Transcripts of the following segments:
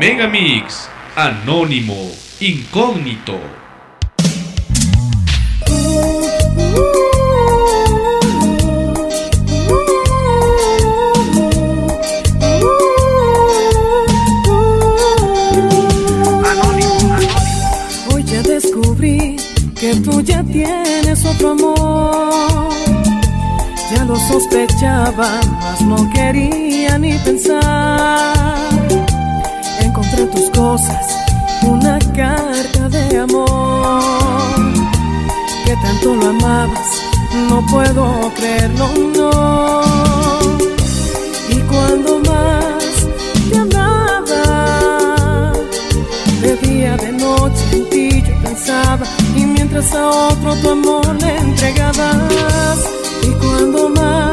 Megamix, Anónimo, Incógnito. Hoy ya descubrí que tú ya tienes otro amor. Ya lo sospechaba, mas no quería ni pensar. Encontré tus cosas, una carta de amor. Que tanto lo amabas, no puedo creerlo, no. Y cuando más te amaba, de día, de noche en ti yo pensaba Y mientras a otro tu amor le entregabas Y cuando más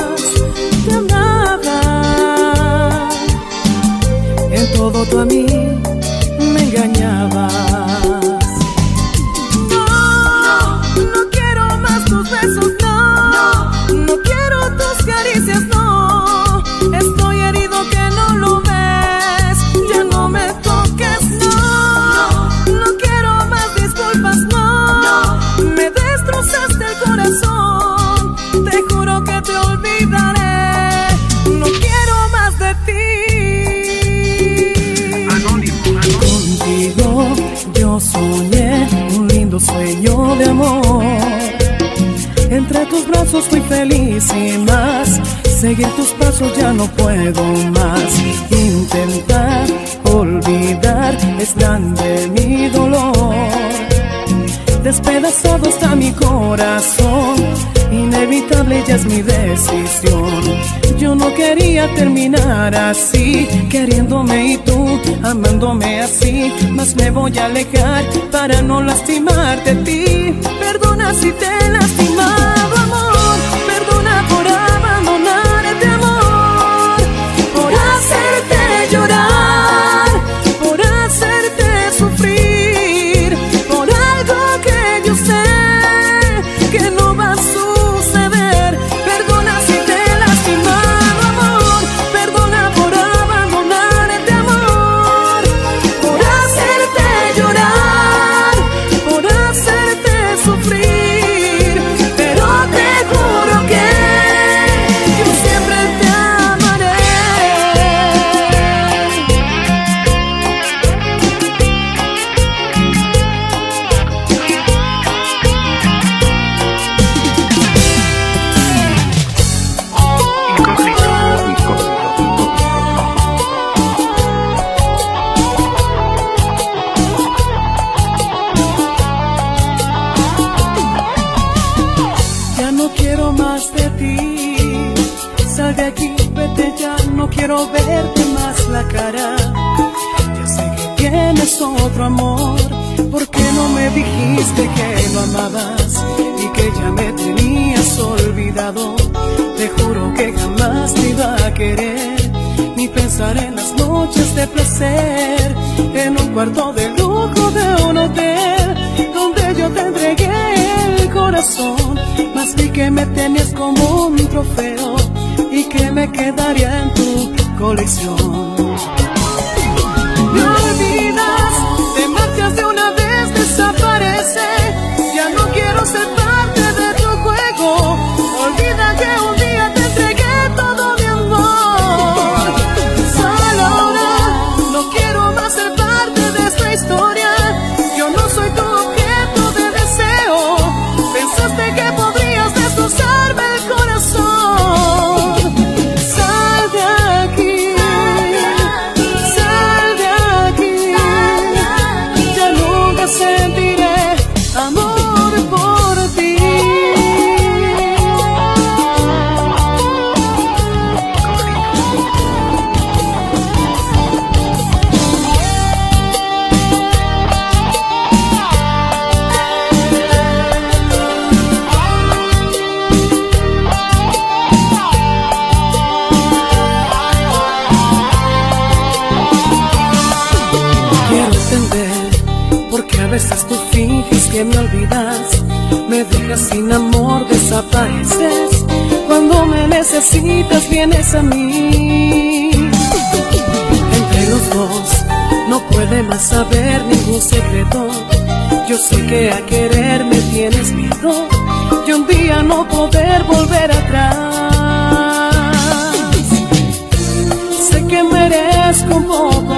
soñé un lindo sueño de amor entre tus brazos fui feliz y más. Seguir tus pasos ya no puedo más. Intentar olvidar es grande mi dolor. Despedazado está mi corazón. Inevitable ya es mi decisión. Yo no quería terminar así, queriéndome y tú amándome así. Mas me voy a alejar para no lastimarte a ti. Perdona si te de ti. Sal de aquí, vete ya, no quiero verte más la cara. Ya sé que tienes otro amor. ¿Por qué no me dijiste que lo amabas y que ya me tenías olvidado? Te juro que jamás te iba a querer, ni pensar en las noches de placer, en un cuarto de lujo más vi que me tenías como un trofeo y que me quedaría en tu colección. Que me olvidas, me dejas sin amor, desapareces. Cuando me necesitas vienes a mí. Entre los dos no puede más saber ningún secreto. Yo sé que a querer me tienes miedo y un día no poder volver atrás. Sé que merezco un poco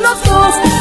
los dos